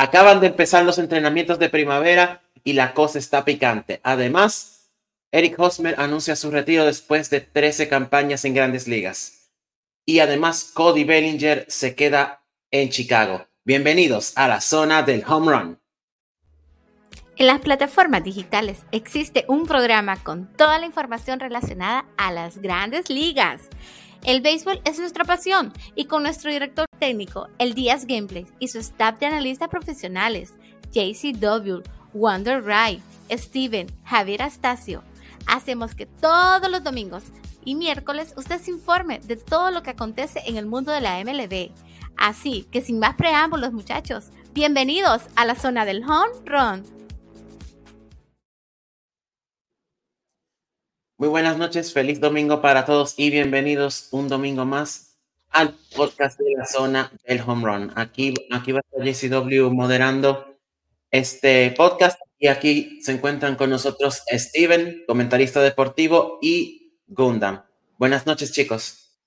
Acaban de empezar los entrenamientos de primavera y la cosa está picante. Además, Eric Hosmer anuncia su retiro después de 13 campañas en grandes ligas. Y además, Cody Bellinger se queda en Chicago. Bienvenidos a la zona del home run. En las plataformas digitales existe un programa con toda la información relacionada a las grandes ligas. El béisbol es nuestra pasión y con nuestro director técnico, el Díaz Gameplay y su staff de analistas profesionales, JCW, Wonder Wright, Steven, Javier Astacio, hacemos que todos los domingos y miércoles usted se informe de todo lo que acontece en el mundo de la MLB. Así que sin más preámbulos muchachos, bienvenidos a la zona del home run. Muy buenas noches, feliz domingo para todos y bienvenidos un domingo más al podcast de la zona del home run. Aquí, aquí va a estar JCW moderando este podcast y aquí se encuentran con nosotros Steven, comentarista deportivo, y Gundam. Buenas noches, chicos.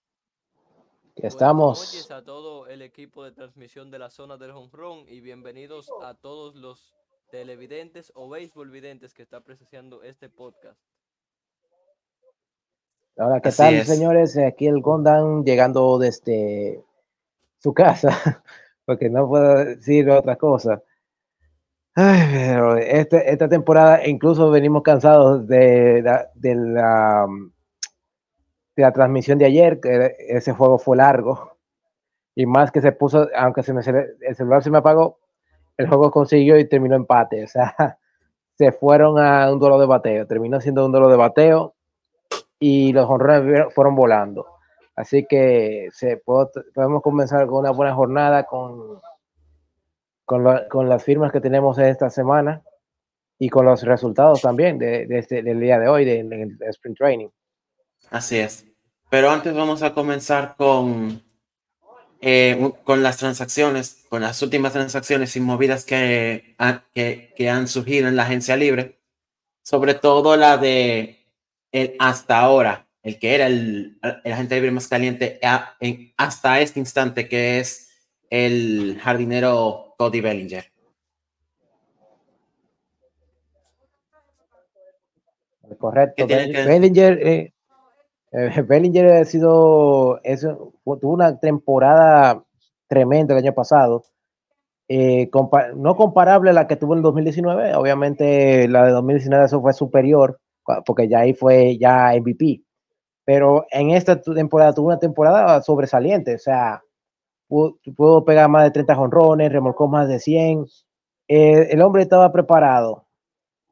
Estamos. Buenas noches a todo el equipo de transmisión de la zona del home run y bienvenidos a todos los televidentes o béisbol videntes que está presenciando este podcast. Hola, ¿qué tal, señores? Aquí el Gondan llegando desde su casa, porque no puedo decir otra cosa. Ay, pero este, esta temporada incluso venimos cansados de, de, la, de la transmisión de ayer, que ese juego fue largo. Y más que se puso, aunque se me, el celular se me apagó, el juego consiguió y terminó empate. O sea, se fueron a un duelo de bateo. Terminó siendo un duelo de bateo y los honrones fueron volando. Así que se, podemos comenzar con una buena jornada con, con, las firmas que tenemos esta semana y con los resultados también de, este, del día de hoy del Sprint Training. Así es. Pero antes vamos a comenzar con, eh, con las transacciones, con las últimas transacciones y movidas que, que, que han surgido en la agencia libre. Sobre todo la de el hasta ahora, el que era el, el agente libre más caliente hasta este instante, que es el jardinero Cody Bellinger. Correcto. Bellinger, eh, eh, Bellinger ha sido, tuvo una temporada tremenda el año pasado. Eh, no comparable a la que tuvo en el 2019, obviamente la de 2019 eso fue superior, porque ya ahí fue ya MVP. Pero en esta temporada tuvo una temporada sobresaliente, o sea, pudo, pegar más de 30 jonrones, remolcó más de 100. Eh, el hombre estaba preparado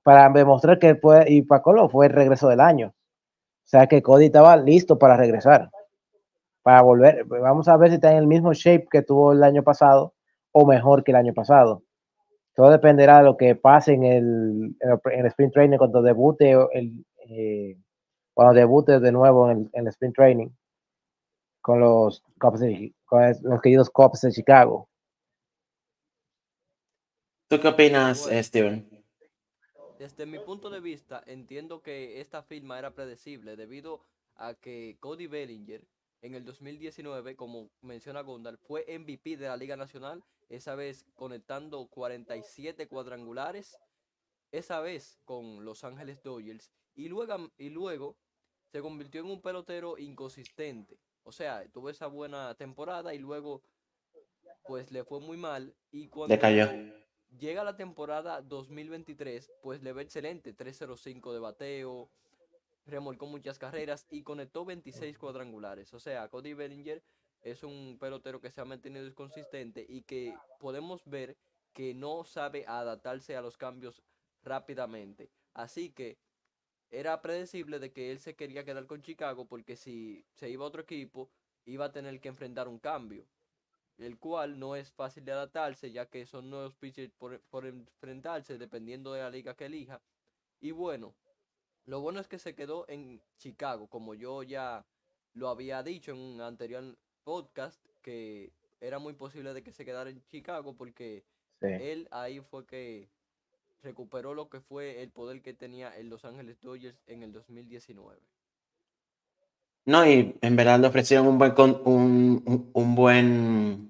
para demostrar que puede, y Paco fue el regreso del año. O sea que Cody estaba listo para regresar, para volver. Vamos a ver si está en el mismo shape que tuvo el año pasado o mejor que el año pasado. Todo dependerá de lo que pase en el, en el sprint training cuando debute el, eh, cuando debute de nuevo en el, sprint training con los Cubs con los queridos Cubs de Chicago. ¿Tú qué opinas, Steven? Desde mi punto de vista, entiendo que esta firma era predecible debido a que Cody Bellinger en el 2019, como menciona Gondal, fue MVP de la Liga Nacional, esa vez conectando 47 cuadrangulares, esa vez con Los Ángeles Dodgers, y luego, y luego se convirtió en un pelotero inconsistente. O sea, tuvo esa buena temporada y luego pues le fue muy mal y cuando llega la temporada 2023, pues le ve excelente, 305 de bateo, remolcó muchas carreras y conectó 26 cuadrangulares. O sea, Cody Bellinger es un pelotero que se ha mantenido inconsistente y que podemos ver que no sabe adaptarse a los cambios rápidamente. Así que era predecible de que él se quería quedar con Chicago porque si se iba a otro equipo iba a tener que enfrentar un cambio, el cual no es fácil de adaptarse ya que son nuevos pitchers por, por enfrentarse dependiendo de la liga que elija. Y bueno, lo bueno es que se quedó en Chicago, como yo ya lo había dicho en un anterior podcast, que era muy posible de que se quedara en Chicago porque él ahí fue que recuperó lo que fue el poder que tenía en Los Ángeles Dodgers en el 2019. No, y en verdad le ofrecieron un buen, un, un buen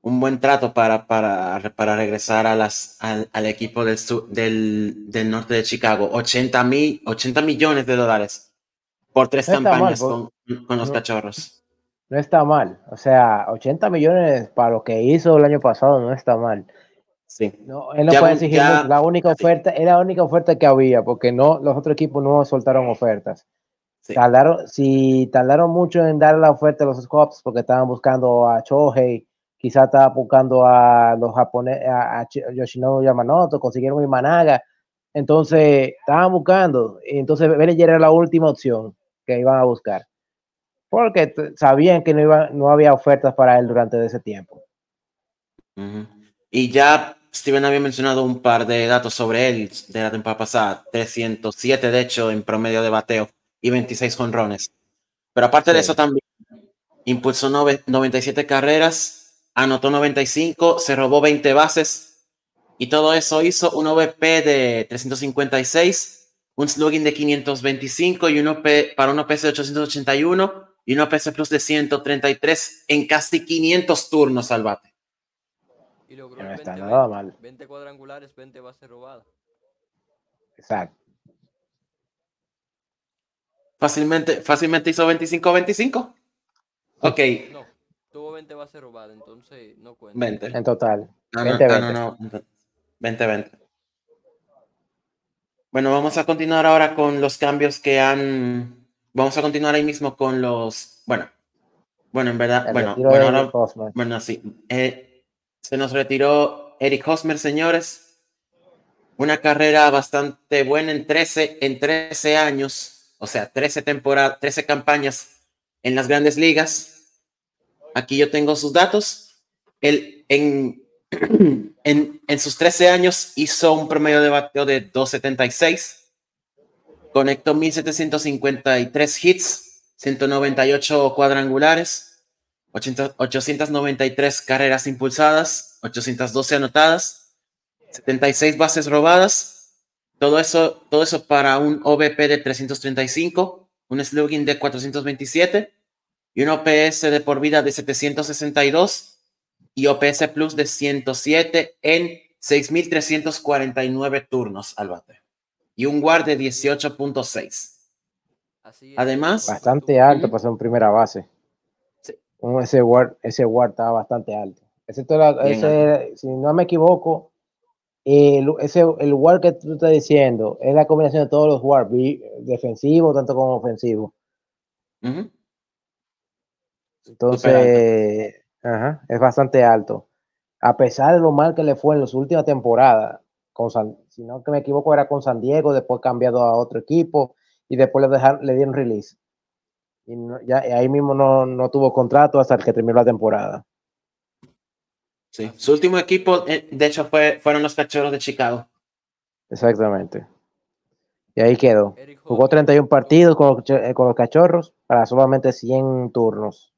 un buen trato para, para, para regresar a las, al, equipo del, del, del, norte de Chicago. 80, mil, 80 millones de dólares por tres campañas con, con, los cachorros. No está mal. O sea, 80 millones para lo que hizo el año pasado no está mal. Sí. No, él no puede exigir la única oferta, era la única oferta que había, porque no, los otros equipos no soltaron ofertas. Tardaron, si tardaron mucho en dar la oferta a los Scops porque estaban buscando a Chohei quizá estaba buscando a los japoneses, a, Yoshinobu Yamanoto, consiguieron a Managa, entonces estaban buscando, entonces Bellinger era la última opción que iban a buscar, porque sabían que no, iba, no había ofertas para él durante ese tiempo. Y ya Steven había mencionado un par de datos sobre él de la temporada pasada, 307 de hecho en promedio de bateo y 26 jonrones. Pero aparte de eso también impulsó 97 carreras anotó 95, se robó 20 bases y todo eso hizo un OVP de 356, un slugging de 525 y un OP, para un OPS de 881 y un OPS plus de 133 en casi 500 turnos al bate. Y logró 20, nada mal. 20 cuadrangulares, 20 bases robadas. Exacto. Fácilmente, fácilmente hizo 25-25. Ok. No. Tuvo 20 bases robadas, entonces no cuenta. 20. En total. 20, ah, no, no, 20, 20. Bueno, vamos a continuar ahora con los cambios que han. Vamos a continuar ahí mismo con los. Bueno, bueno, en verdad. bueno, bueno, ahora, bueno, sí. Eh, se nos retiró Eric Hosmer, señores. Una carrera bastante buena en 13, en 13 años, o sea, 13 temporadas, 13 campañas en las grandes ligas Aquí yo tengo sus datos. Él en, en, sus 13 años hizo un promedio de bateo de 276. Conectó 1753 hits, 198 cuadrangulares, 893 carreras impulsadas, 812 anotadas, 76 bases robadas. Todo eso, todo eso para un OVP de 335, un slugging de 427 y un OPS de por vida de 762 y OPS Plus de 107 en 6.349 turnos al bate. Y un WAR de 18.6. Además... Bastante alto para ser un primera base. Ese WAR, ese WAR estaba bastante alto. ese, si no me equivoco, el, ese, el WAR que tú estás diciendo es la combinación de todos los WAR, defensivo tanto como ofensivo. Entonces, es bastante alto. A pesar de lo mal que le fue en las últimas temporadas, con si no que me equivoco, era con San Diego, después cambiado a otro equipo y después le, dejaron, le dieron release. Y ya, ahí mismo no, tuvo contrato hasta que terminó la temporada. Sí, su último equipo, eh, de hecho, fue, fueron los Cachorros de Chicago. Exactamente. Y ahí quedó. Jugó 31 partidos con, con los Cachorros para solamente 100 turnos.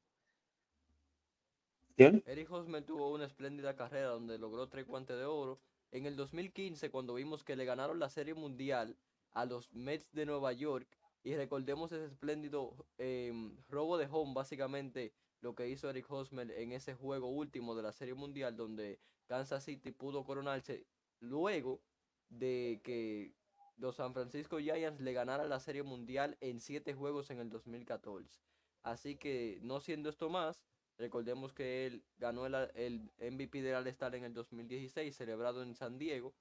Eric Hosmer tuvo una espléndida carrera donde logró tres guantes de oro. En el 2015, cuando vimos que le ganaron la Serie Mundial a los Mets de Nueva York, y recordemos ese espléndido em, robo de home, básicamente lo que hizo Eric Hosmer en ese juego último de la Serie Mundial, donde Kansas City pudo coronarse luego de que los San Francisco Giants le ganaran la Serie Mundial en siete juegos en el 2014. Así que, no siendo esto más, Recordemos que él ganó el, el MVP del All-Star en el 2016, celebrado en San Diego.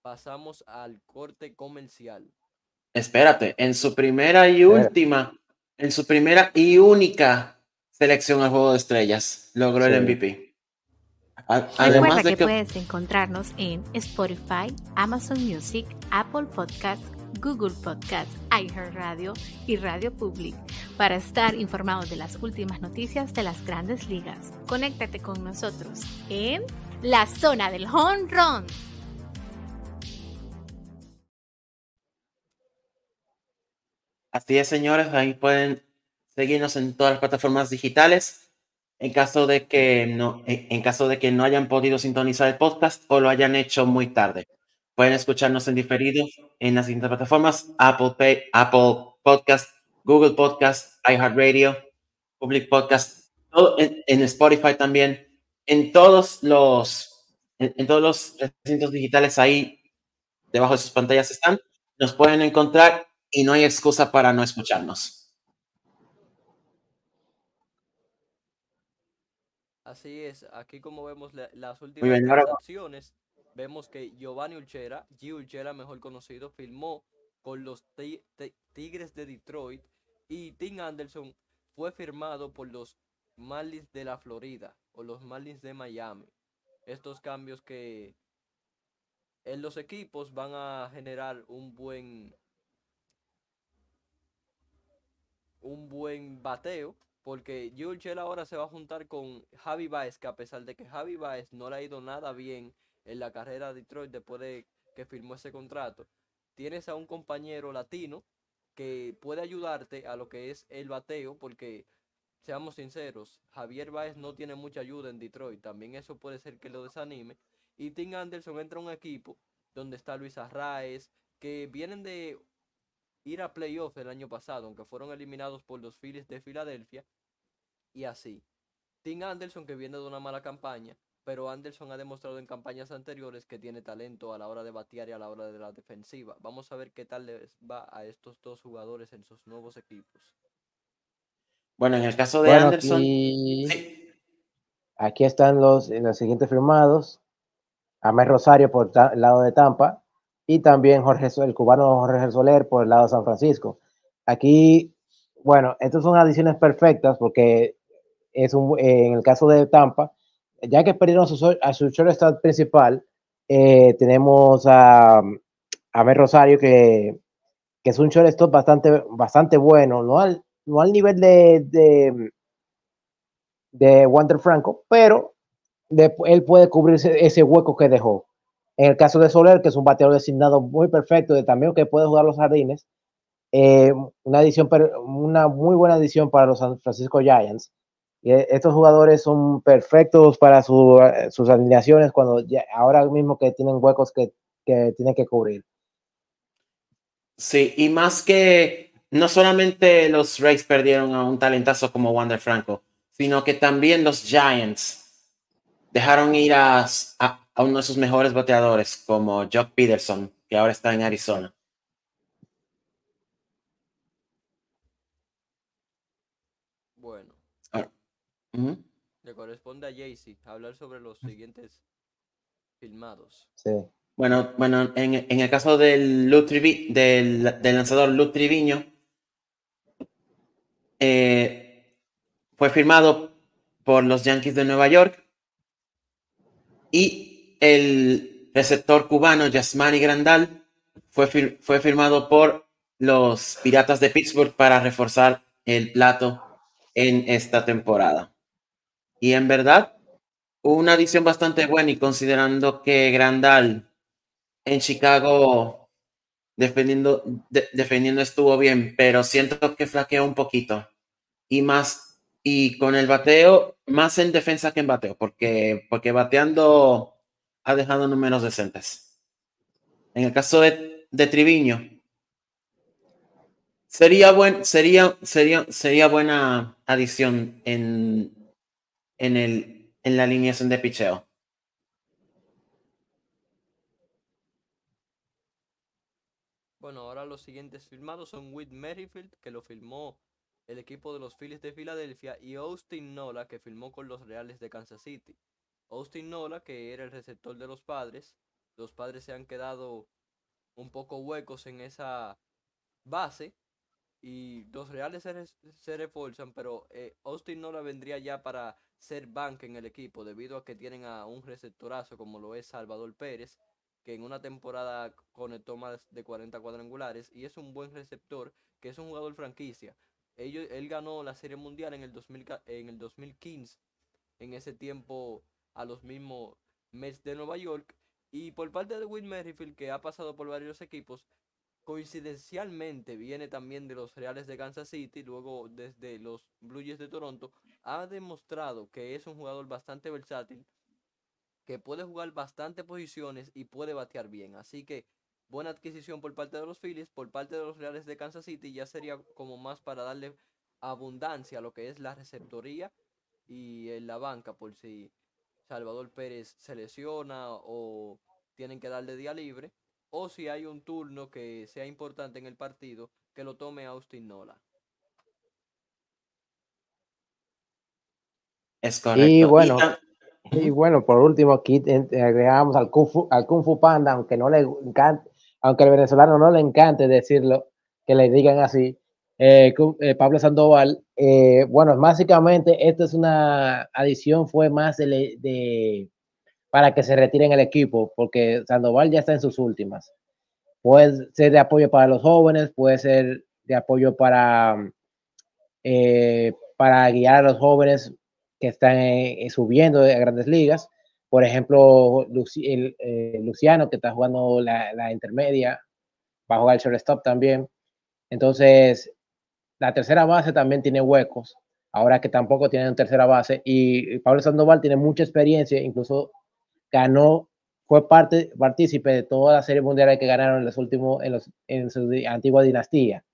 Pasamos al corte comercial. Espérate, en su primera y última, en su primera y única selección al Juego de Estrellas, logró el MVP. Además de que, que puedes encontrarnos en Spotify, Amazon Music, Apple Podcasts, Google Podcast, iHeartRadio y Radio Public para estar informado de las últimas noticias de las grandes ligas. Conéctate con nosotros en la zona del home run. Así es, señores, ahí pueden seguirnos en todas las plataformas digitales. En caso de que no, en caso de que no hayan podido sintonizar el podcast o lo hayan hecho muy tarde. Pueden escucharnos en diferido en las siguientes plataformas: Apple Pay, Apple Podcast, Google Podcast, iHeartRadio, Public Podcast, en, Spotify también, en todos los, en, todos los recintos digitales ahí, debajo de sus pantallas están, nos pueden encontrar y no hay excusa para no escucharnos. Así es, aquí como vemos las últimas transacciones, vemos que Giovanni Ulchera, G. Ulchera mejor conocido, filmó con los Tigres de Detroit y Tim Anderson fue firmado por los Marlins de la Florida o los Marlins de Miami. Estos cambios que en los equipos van a generar un buen un buen bateo porque Chell ahora se va a juntar con Javi Baez que a pesar de que Javi Baez no le ha ido nada bien en la carrera de Detroit después de que firmó ese contrato tienes a un compañero latino que puede ayudarte a lo que es el bateo porque seamos sinceros, Javier Baez no tiene mucha ayuda en Detroit. También eso puede ser que lo desanime. Y Tim Anderson entra a un equipo donde está Luis Arraez, que vienen de ir a playoffs el año pasado, aunque fueron eliminados por los Phillies de Filadelfia. Y así. Tim Anderson, que viene de una mala campaña, pero Anderson ha demostrado en campañas anteriores que tiene talento a la hora de batear y a la hora de la defensiva. Vamos a ver qué tal les va a estos dos jugadores en sus nuevos equipos. Bueno, en el caso de Anderson. Aquí, están los, los siguientes firmados: Amé Rosario por el lado de Tampa y también Jorge, el cubano Jorge Soler por el lado de San Francisco. Aquí, bueno, estas son adiciones perfectas porque es un, en el caso de Tampa, ya que perdieron a su, a su shortstop principal, eh, tenemos a, a Rosario que, que es un shortstop bastante, bastante bueno, no al, no al nivel de, de, de Wander Franco, pero él puede cubrir ese, hueco que dejó. En el caso de Soler, que es un bateador designado muy perfecto, de también que puede jugar los jardines, eh, una, edición, una muy buena edición para los San Francisco Giants. Y estos jugadores son perfectos para sus alineaciones cuando ahora mismo que tienen huecos que, que tienen que cubrir. Sí, y más que no solamente los Rays perdieron a un talentazo como Wander Franco, sino que también los Giants dejaron ir a, uno de sus mejores bateadores como Jock Peterson, que ahora está en Arizona. Bueno. Le corresponde a Jaycee hablar sobre los siguientes filmados. Sí. Bueno, bueno en, el caso del, del, del lanzador Luke Triviño, eh, fue firmado por los Yankees de Nueva York y el receptor cubano Yasmani Grandal fue, fue firmado por los Piratas de Pittsburgh para reforzar el plato en esta temporada. Y en verdad, una adición bastante buena y considerando que Grandal en Chicago defendiendo, defendiendo estuvo bien, pero siento que flaqueó un poquito. Y más, y con el bateo, más en defensa que en bateo, porque, porque bateando ha dejado números decentes. En el caso de, de Triviño, sería, buen, sería, sería, sería buena adición en, en, el, en la alineación de picheo. Bueno, ahora los siguientes firmados son Whit Merrifield, que lo firmó el equipo de los Phillies de Filadelfia, y Austin Nola, que firmó con los Reales de Kansas City. Austin Nola, que era el receptor de los padres, los padres se han quedado un poco huecos en esa base y los Reales se, refuerzan, pero eh, Austin Nola vendría ya para ser banca en el equipo debido a que tienen a un receptorazo como lo es Salvador Pérez que en una temporada conectó más de 40 cuadrangulares y es un buen receptor, que es un jugador franquicia. él ganó la Serie Mundial en el, 2000, en el 2015, en ese tiempo a los mismos Mets de Nueva York. Y por parte de Will Merrifield, que ha pasado por varios equipos, coincidencialmente viene también de los Reales de Kansas City, luego desde los Blue Jays de Toronto, ha demostrado que es un jugador bastante versátil que puede jugar bastante posiciones y puede batear bien. Así que buena adquisición por parte de los Phillies, por parte de los Reales de Kansas City, ya sería como más para darle abundancia a lo que es la receptoría y en la banca, por si Salvador Pérez se lesiona o tienen que darle día libre, o si hay un turno que sea importante en el partido, que lo tome Austin Nola. Es correcto. Y bueno, y, bueno, por último, aquí agregamos al Kung Fu, al Kung Fu Panda, aunque no le encante, aunque al venezolano no le encante decirlo, que le digan así, eh, eh, Pablo Sandoval. Eh, bueno, básicamente esto es una adición, fue más de, para que se retire en el equipo, porque Sandoval ya está en sus últimas. Puede ser de apoyo para los jóvenes, puede ser de apoyo para, para guiar a los jóvenes que están subiendo a grandes ligas. Por ejemplo, Luciano, que está jugando la, la intermedia, va a jugar el shortstop también. Entonces, la tercera base también tiene huecos, ahora que tampoco tienen tercera base. Y Pablo Sandoval tiene mucha experiencia, incluso ganó, fue parte, partícipe de todas las series mundiales que ganaron en los últimos, en, los, en su antigua dinastía.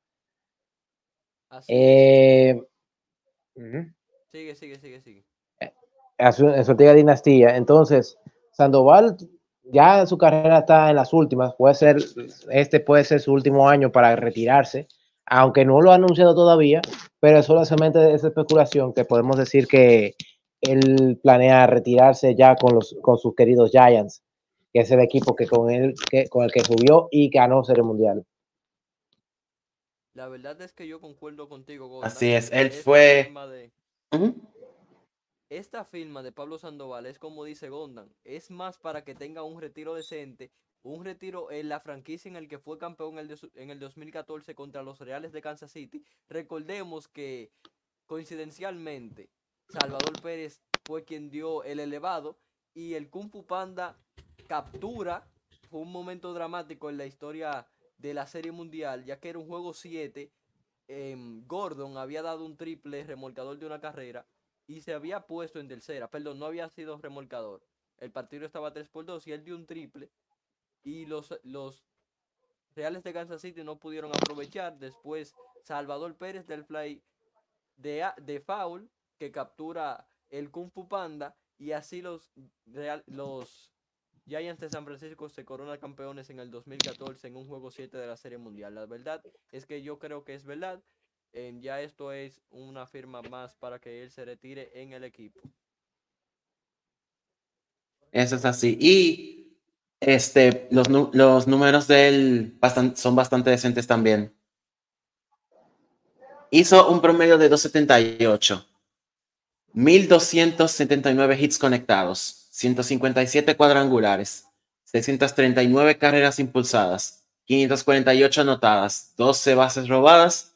Eh, sigue, sigue, sigue, sigue. En su, en su antigua dinastía. Entonces, Sandoval ya su carrera está en las últimas. Puede ser, este puede ser su último año para retirarse aunque no lo ha anunciado todavía, pero es solamente esa especulación que podemos decir que él planea retirarse ya con, los, con sus queridos Giants, que es el equipo que con, él, que, con el que subió y ganó Serie Mundial. La verdad es que yo concuerdo contigo. Así es, él fue... Esta firma de Pablo Sandoval es como dice Gondan, es más para que tenga un retiro decente un retiro en la franquicia en el que fue campeón en el, 2014 contra los Reales de Kansas City. Recordemos que coincidencialmente Salvador Pérez fue quien dio el elevado y el Kung Fu Panda captura. Fue un momento dramático en la historia de la Serie Mundial, ya que era un juego 7. Em, Gordon había dado un triple remolcador de una carrera y se había puesto en tercera. Perdón, no había sido remolcador. El partido estaba 3 por 2 y él dio un triple y los, los Reales de Kansas City no pudieron aprovechar. Después Salvador Pérez del fly de, de foul que captura el Kung Fu Panda y así los, Real, los Giants de San Francisco se coronan campeones en el 2014 en un juego 7 de la Serie Mundial. La verdad es que yo creo que es verdad. ya esto es una firma más para que él se retire en el equipo. Eso es así. Y este, los, los números de él son bastante decentes también. Hizo un promedio de 278, 1279 hits conectados, 157 cuadrangulares, 639 carreras impulsadas, 548 anotadas, 12 bases robadas.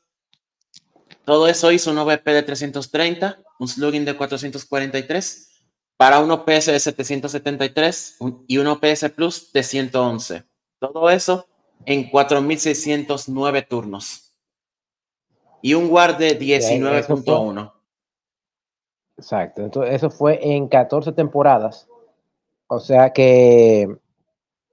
Todo eso hizo un OVP de 330, un slugging de 443 para un OPS de 773 y un OPS Plus de 111. Todo eso en 4.609 turnos. Y un WAR de 19.1. Exacto. Entonces, eso fue en 14 temporadas. O sea que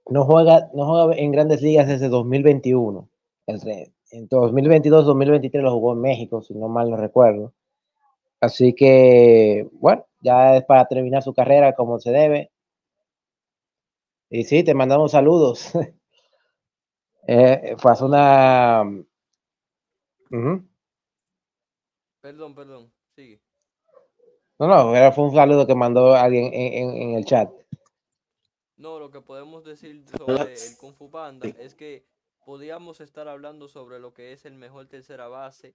no juega, no juega en grandes ligas desde 2021. En 2022-2023 lo jugó en México, si no mal no recuerdo. Así que, bueno, ya es para terminar su carrera como se debe. Y sí, te mandamos saludos. eh, fue una... Perdón, perdón. No, no, fue un saludo que mandó alguien en, el chat. No, lo que podemos decir sobre el Kung Fu Panda es que podíamos estar hablando sobre lo que es el mejor tercera base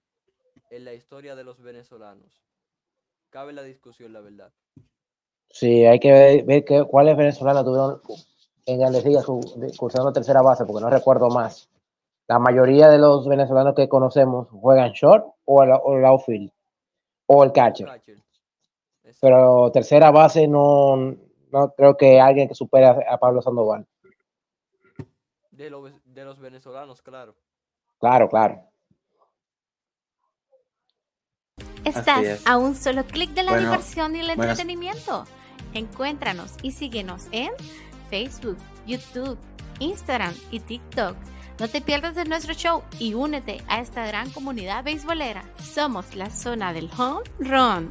en la historia de los venezolanos cabe la discusión, la verdad. Sí, hay que ver, cuáles venezolanos tuvieron en Grandes Ligas cursando tercera base, porque no recuerdo más. La mayoría de los venezolanos que conocemos juegan short o el, o outfield o el catcher. Pero tercera base no, no creo que alguien que supere a, Pablo Sandoval. De, de los venezolanos, claro. Claro, claro. Estás a un solo clic de la diversión y el entretenimiento. Encuéntranos y síguenos en Facebook, YouTube, Instagram y TikTok. No te pierdas de nuestro show y únete a esta gran comunidad beisbolera. Somos la zona del home run.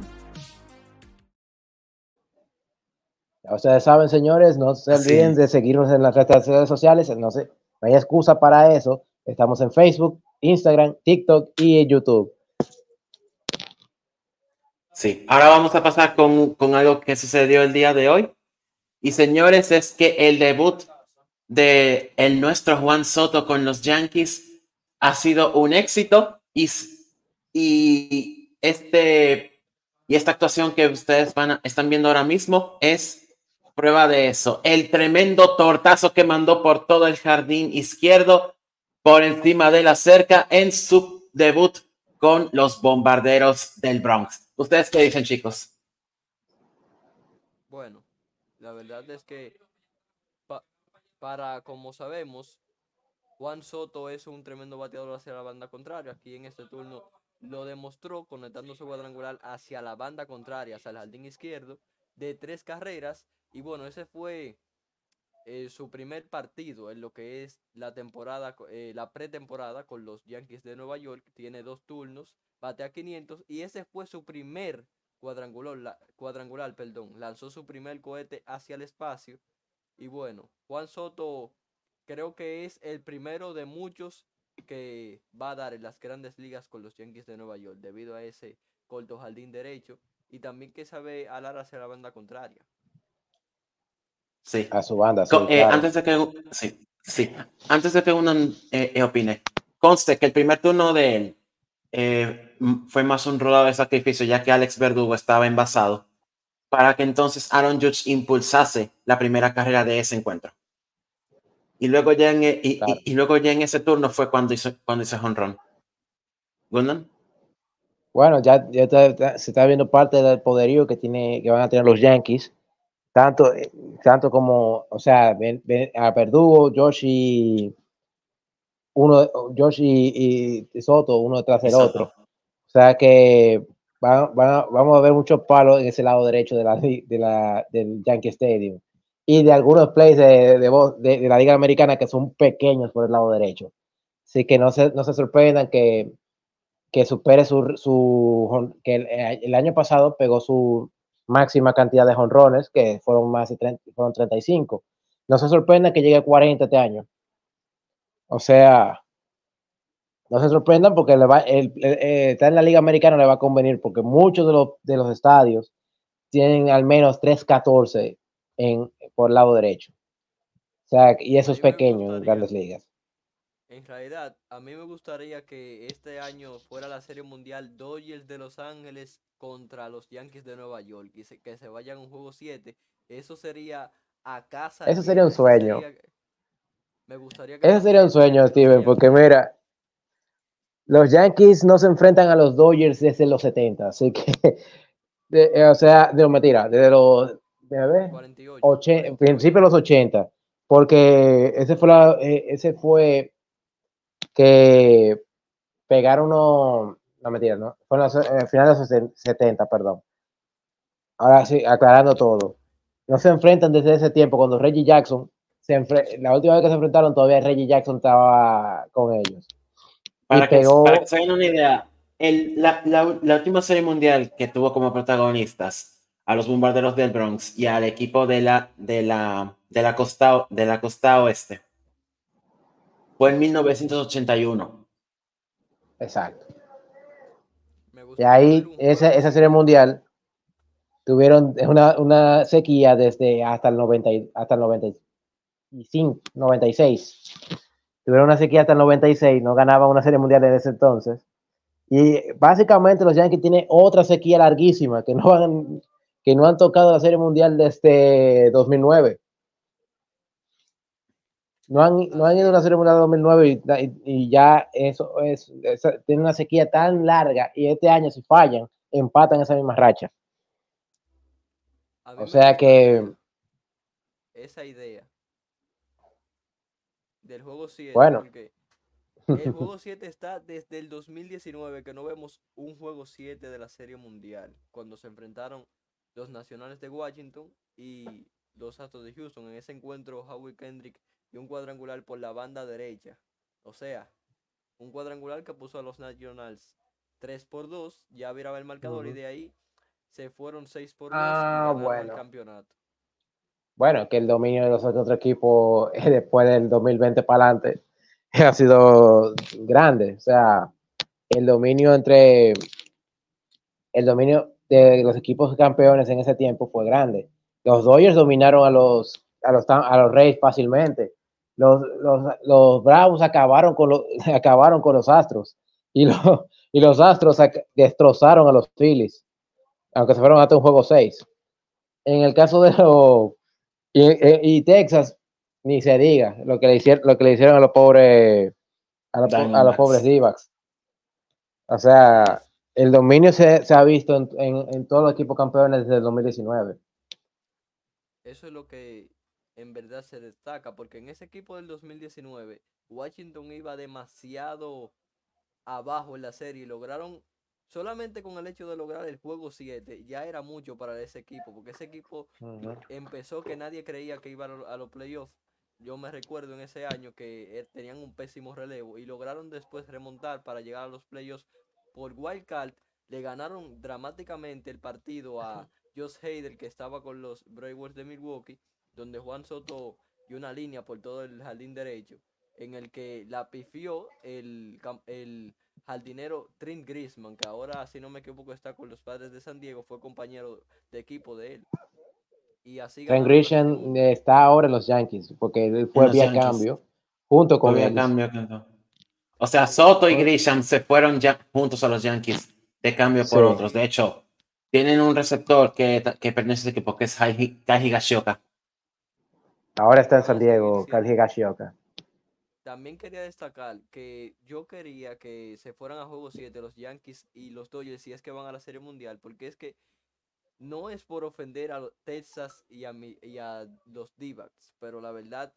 Ustedes saben, señores, no se olviden de seguirnos en las redes sociales. No, sé, no hay excusa para eso. Estamos en Facebook, Instagram, TikTok y YouTube. Sí, ahora vamos a pasar con, con algo que sucedió el día de hoy. Y señores, es que el debut de el nuestro Juan Soto con los Yankees ha sido un éxito y, y este y esta actuación que ustedes van están viendo ahora mismo es prueba de eso. El tremendo tortazo que mandó por todo el jardín izquierdo por encima de la cerca en su debut con los bombarderos del Bronx. ¿Ustedes qué dicen, chicos? Bueno, la verdad es que para, como sabemos, Juan Soto es un tremendo bateador hacia la banda contraria. Aquí en este turno lo demostró conectando su cuadrangular hacia la banda contraria, hacia el jardín izquierdo, de tres carreras. Y bueno, ese fue eh, su primer partido en lo que es la temporada, eh, la pretemporada con los Yankees de Nueva York. Tiene dos turnos, batea 500 y ese fue su primer cuadrangular, cuadrangular, perdón. Lanzó su primer cohete hacia el espacio y bueno, Juan Soto creo que es el primero de muchos que va a dar en las grandes ligas con los Yankees de Nueva York debido a ese corto jardín derecho y también que sabe alar hacia la banda contraria. Sí. A su banda. Eh, antes de que sí, sí. Antes de que uno eh, eh, opine, conste que el primer turno de él fue más un rodado de sacrificio ya que Alex Verdugo estaba envasado para que entonces Aaron Judge impulsase la primera carrera de ese encuentro. Y luego ya en, y, luego ya en ese turno fue cuando hizo, cuando hizo home run. Bueno, ya, se está viendo parte del poderío que, tiene, que van a tener los Yankees. Tanto, eh, tanto como, o sea, a Verdugo, Josh y uno, Josh y, Soto, uno detrás del otro. O sea que vamos a ver muchos palos en ese lado derecho de la, de la, del Yankee Stadium y de algunos plays de, de, la Liga Americana que son pequeños por el lado derecho. Así que no se, no se sorprendan que, que supere su, su que el, año pasado pegó su máxima cantidad de jonrones, que fueron más de 30, fueron 35. No se sorprendan que llegue a 40 este año. O sea, no se sorprendan porque le va, el, eh, estar en la Liga Americana le va a convenir porque muchos de los, de los estadios tienen al menos 3-14 en, por el lado derecho. O sea, y eso es pequeño en grandes ligas. En realidad, a mí me gustaría que este año fuera la Serie Mundial Dodgers de Los Ángeles contra los Yankees de Nueva York y que se vayan a un juego 7. Eso sería a casa. Eso sería un sueño. me gustaría que Eso sería un sueño, Steven, porque mira, los Yankees no se enfrentan a los Dodgers desde los 70, así que, eh, o sea, de mentira, desde los, de en principio de los 80, porque ese fue, la, eh, ese fue que pegaron unos, no mentira, ¿no? Fue en los, finales de los 70, perdón. Ahora sí, aclarando todo. No se enfrentan desde ese tiempo, cuando Reggie Jackson, se la última vez que se enfrentaron, todavía Reggie Jackson estaba con ellos. Para, que, se hagan una idea, el, la, la, última serie mundial que tuvo como protagonistas a los bombarderos del Bronx y al equipo de la, de la, de la, costa, de la costa oeste fue en 1981. Exacto. Y ahí, esa, esa serie mundial tuvieron una, una, sequía desde hasta el 90, hasta el 95, 96 tuvieron una sequía hasta el 96, no ganaban una serie mundial en ese entonces. Y básicamente los Yankees tienen otra sequía larguísima que no han, que no han tocado la serie mundial desde 2009. No han, no han ido a una serie mundial de 2009 y, ya eso es, tiene una sequía tan larga y este año si fallan, empatan esa misma racha. O sea que... Esa idea del juego 7. Bueno. Porque el juego 7 está desde el 2019 que no vemos un juego 7 de la Serie Mundial. Cuando se enfrentaron los Nacionales de Washington y los Astros de Houston. En ese encuentro, Howie Kendrick y un cuadrangular por la banda derecha. O sea, un cuadrangular que puso a los Nationals 3 por 2. Ya viraba el marcador y de ahí se fueron 6 por 2 ah, bueno. el campeonato. bueno, que el dominio de los otros equipos después del 2020 para adelante ha sido grande. O sea, el dominio entre el dominio de los equipos campeones en ese tiempo fue grande. Los Dodgers dominaron a los a los, a los Reyes fácilmente. Los, los, los Bravos acabaron con los, acabaron con los Astros y los, y los Astros destrozaron a los Phillies, aunque se fueron hasta un juego 6. En el caso de los y, y, Texas, ni se diga lo que le hicieron, lo que le hicieron a los pobres a los, a los pobres d O sea, el dominio se, se ha visto en, en, en, todos los equipos campeones desde el 2019. Eso es lo que en verdad se destaca, porque en ese equipo del 2019, Washington iba demasiado abajo en la serie y lograron, solamente con el hecho de lograr el juego 7, ya era mucho para ese equipo, porque ese equipo empezó que nadie creía que iba a los playoffs. Yo me recuerdo en ese año que eh, tenían un pésimo relevo y lograron después remontar para llegar a los playoffs por wild card. Le ganaron dramáticamente el partido a Josh Hader, que estaba con los Brewers de Milwaukee, donde Juan Soto dio una línea por todo el jardín derecho, en el que la pifió el, el jardinero Trent Grisman, que ahora, si no me equivoco, está con los padres de San Diego, fue compañero de equipo de él. Y así Trent Grisham está ahora en los Yankees, porque él fue vía cambio, junto con él. Cambio, o sea, Soto y Grisham se fueron ya juntos a los Yankees de cambio por otros. De hecho, tienen un receptor que, que pertenece a ese equipo, que es Kai Higashioka. Ahora está en San Diego, Kai Higashioka. También quería destacar que yo quería que se fueran a juego 7 los Yankees y los Dodgers si es que van a la Serie Mundial, porque es que no es por ofender a Texas y a, y a los d pero la verdad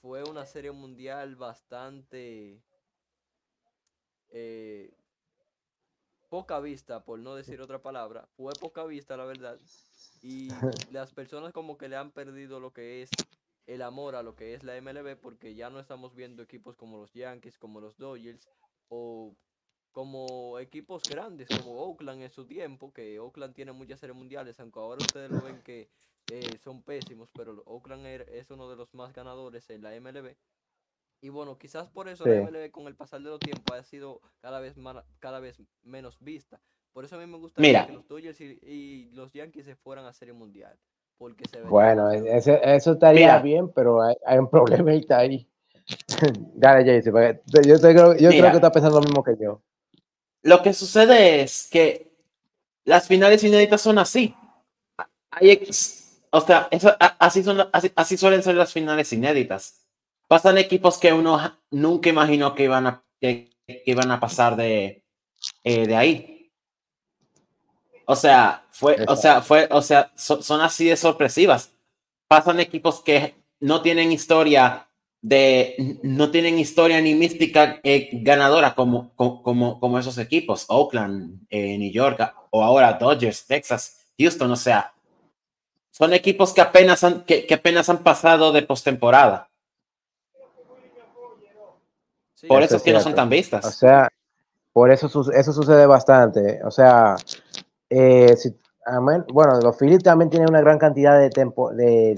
fue una Serie Mundial bastante eh, poca vista, por no decir otra palabra, fue poca vista la verdad. Y las personas como que le han perdido lo que es el amor a lo que es la MLB porque ya no estamos viendo equipos como los Yankees, como los Dodgers o como equipos grandes como Oakland en su tiempo, que Oakland tiene muchas series mundiales, aunque ahora ustedes lo ven que eh, son pésimos, pero Oakland es uno de los más ganadores en la MLB. Y bueno, quizás por eso la MLB con el pasar de los tiempos ha sido cada vez, cada vez menos vista. Por eso a mí me gusta que los Dodgers y, los Yankees se fueran a Serie Mundial. Porque se bueno, ese, eso estaría bien, pero hay, un problema ahí. Dale, Jason, yo, creo, yo creo que está pensando lo mismo que yo. Lo que sucede es que las finales inéditas son así. Hay, o sea, así, son, así suelen ser las finales inéditas pasan equipos que uno nunca imaginó que iban a, que, iban a pasar de, eh, de ahí. O sea, fue, o sea, fue, o sea, son así de sorpresivas. Pasan equipos que no tienen historia de, no tienen historia ni mística eh, ganadora como, como, como esos equipos, Oakland, eh, New York, o ahora Dodgers, Texas, Houston, o sea, son equipos que apenas han, que, que apenas han pasado de postemporada por eso es que no son tan vistas. O sea, por eso eso sucede bastante. O sea, eh, bueno, los Phillies también tienen una gran cantidad de, tempo, de,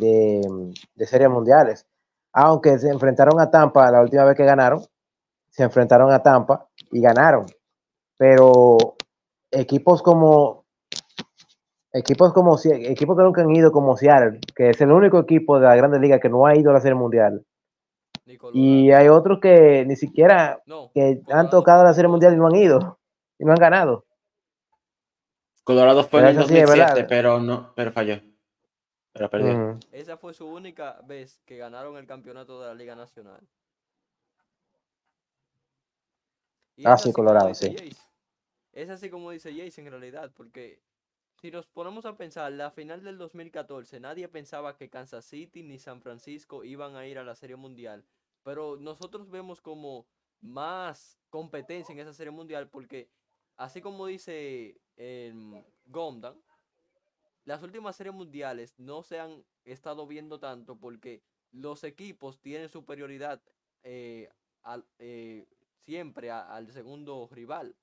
de, series mundiales. Aunque se enfrentaron a Tampa la última vez que ganaron, se enfrentaron a Tampa y ganaron. Pero equipos como equipos como equipos que nunca han ido como Seattle, que es el único equipo de la Grande Liga que no ha ido a la Serie Mundial, y hay otros que ni siquiera que han tocado la Serie Mundial y no han ido y no han ganado. Colorado fue en el 2007, pero no, pero falló. Pero perdió. Esa fue su única vez que ganaron el campeonato de la Liga Nacional. ah, sí, Colorado, sí. es así como dice Jace en realidad, porque si nos ponemos a pensar, la final del 2014, nadie pensaba que Kansas City ni San Francisco iban a ir a la Serie Mundial. Pero nosotros vemos como más competencia en esa Serie Mundial porque, así como dice eh, Gondan, las últimas series mundiales no se han estado viendo tanto porque los equipos tienen superioridad eh, eh, siempre al segundo rival.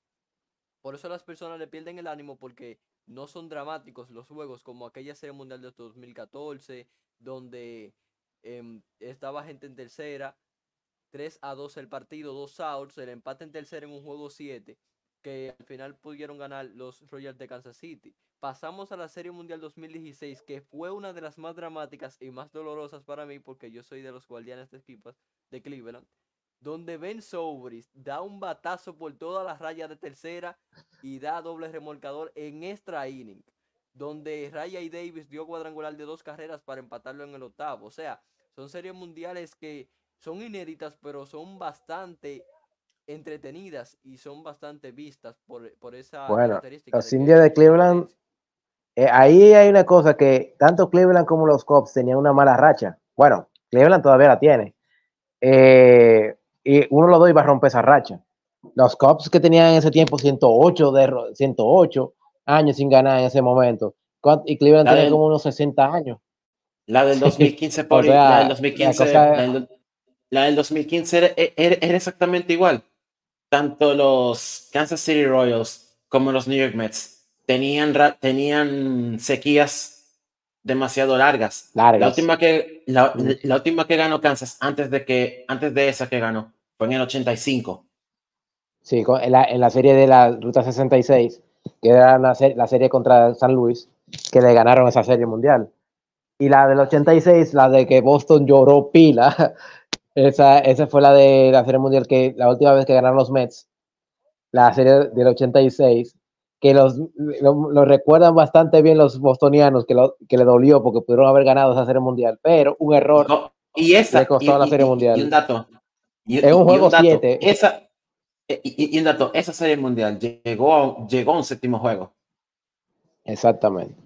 Por eso las personas le pierden el ánimo porque no son dramáticos los juegos como aquella serie mundial de 2014, donde em, estaba gente en tercera, 3 a 2 el partido, 2 outs, el empate en tercera en un juego 7, que al final pudieron ganar los Royals de Kansas City. Pasamos a la Serie Mundial 2016, que fue una de las más dramáticas y más dolorosas para mí, porque yo soy de los guardianes de equipas de Cleveland donde Ben Sobris da un batazo por todas las rayas de tercera y da doble remolcador en extra inning, donde Raya y Davis dio cuadrangular de dos carreras para empatarlo en el octavo. O sea, son series mundiales que son inéditas, pero son bastante entretenidas y son bastante vistas por, por esa bueno, Los indios de Cleveland, eh, ahí hay una cosa que tanto Cleveland como los Cubs tenían una mala racha. Bueno, Cleveland todavía la tiene. Eh, y uno los dos iba a romper esa racha. Los Cubs que tenían en ese tiempo 108, de, 108 años sin ganar en ese momento. Y Cleveland tenía como unos 60 años. La del 2015, por la del 2015, la, del 2015 era, era, exactamente igual. Tanto los Kansas City Royals como los New York Mets tenían, tenían sequías demasiado largas. largas. La última que la, la, última que ganó Kansas antes de que antes de esa que ganó fue en el 85. Sí, en la, en la serie de la Ruta 66, que era la, la serie contra San Luis, que le ganaron esa serie mundial. Y la del 86, la de que Boston lloró pila, esa, esa fue la de la serie mundial que la última vez que ganaron los Mets, la serie del 86, que los lo, recuerdan bastante bien los bostonianos, que, lo, que le dolió porque pudieron haber ganado esa serie mundial, pero un error y esa, le costó la serie mundial. Y un dato, y, es un juego 7. Esa, y, un dato, esa serie mundial llegó, llegó a un séptimo juego. Exactamente.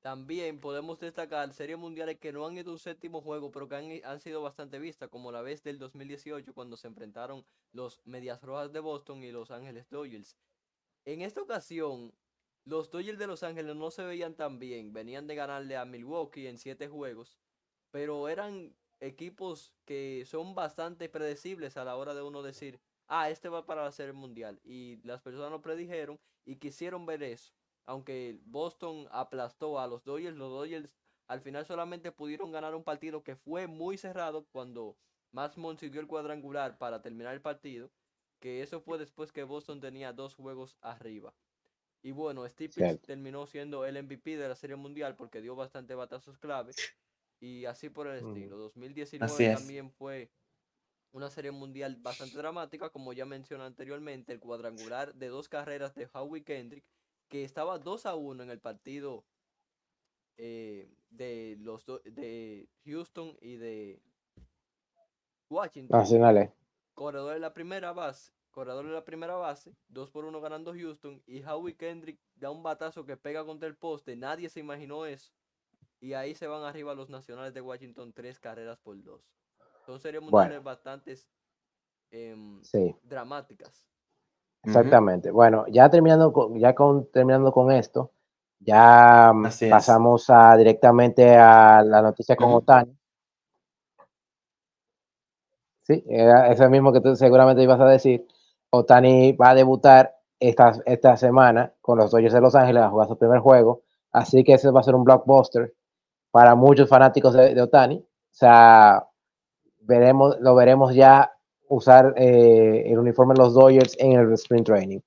También podemos destacar series mundiales que no han ido a un séptimo juego, pero que han, han, sido bastante vistas, como la vez del 2018, cuando se enfrentaron los Medias Rojas de Boston y Los Ángeles Dodgers. En esta ocasión, los Dodgers de Los Ángeles no se veían tan bien, venían de ganarle a Milwaukee en siete juegos, pero eran equipos que son bastante predecibles a la hora de uno decir, ah, este va para la Serie Mundial. Y las personas lo predijeron y quisieron ver eso. Aunque Boston aplastó a los Dodgers, los Dodgers al final solamente pudieron ganar un partido que fue muy cerrado cuando Max consiguió el cuadrangular para terminar el partido. Que eso fue después que Boston tenía dos juegos arriba. Y bueno, Steve terminó siendo el MVP de la Serie Mundial porque dio bastante batazos claves y así por el estilo. 2019 también fue una serie mundial bastante dramática, como ya mencioné anteriormente, el cuadrangular de dos carreras de Howie Kendrick, que estaba 2 a 1 en el partido eh, de los de Houston y de Washington. Nacionales. Corredor de la primera base, corredor de la primera base, 2 por 1 ganando Houston, y Howie Kendrick da un batazo que pega contra el poste, nadie se imaginó eso y ahí se van arriba los nacionales de Washington tres carreras por dos. Son series mundiales bastante em, dramáticas. Exactamente. Bueno, ya terminando con, ya con, terminando con esto, ya pasamos a, directamente a la noticia con Otani. Sí, era eso mismo que tú seguramente ibas a decir. Otani va a debutar esta, esta semana con los Dodgers de Los Ángeles a jugar su primer juego. Así que ese va a ser un blockbuster para muchos fanáticos de, Otani. O sea, veremos, lo veremos ya usar eh, el uniforme de los Dodgers en el sprint training.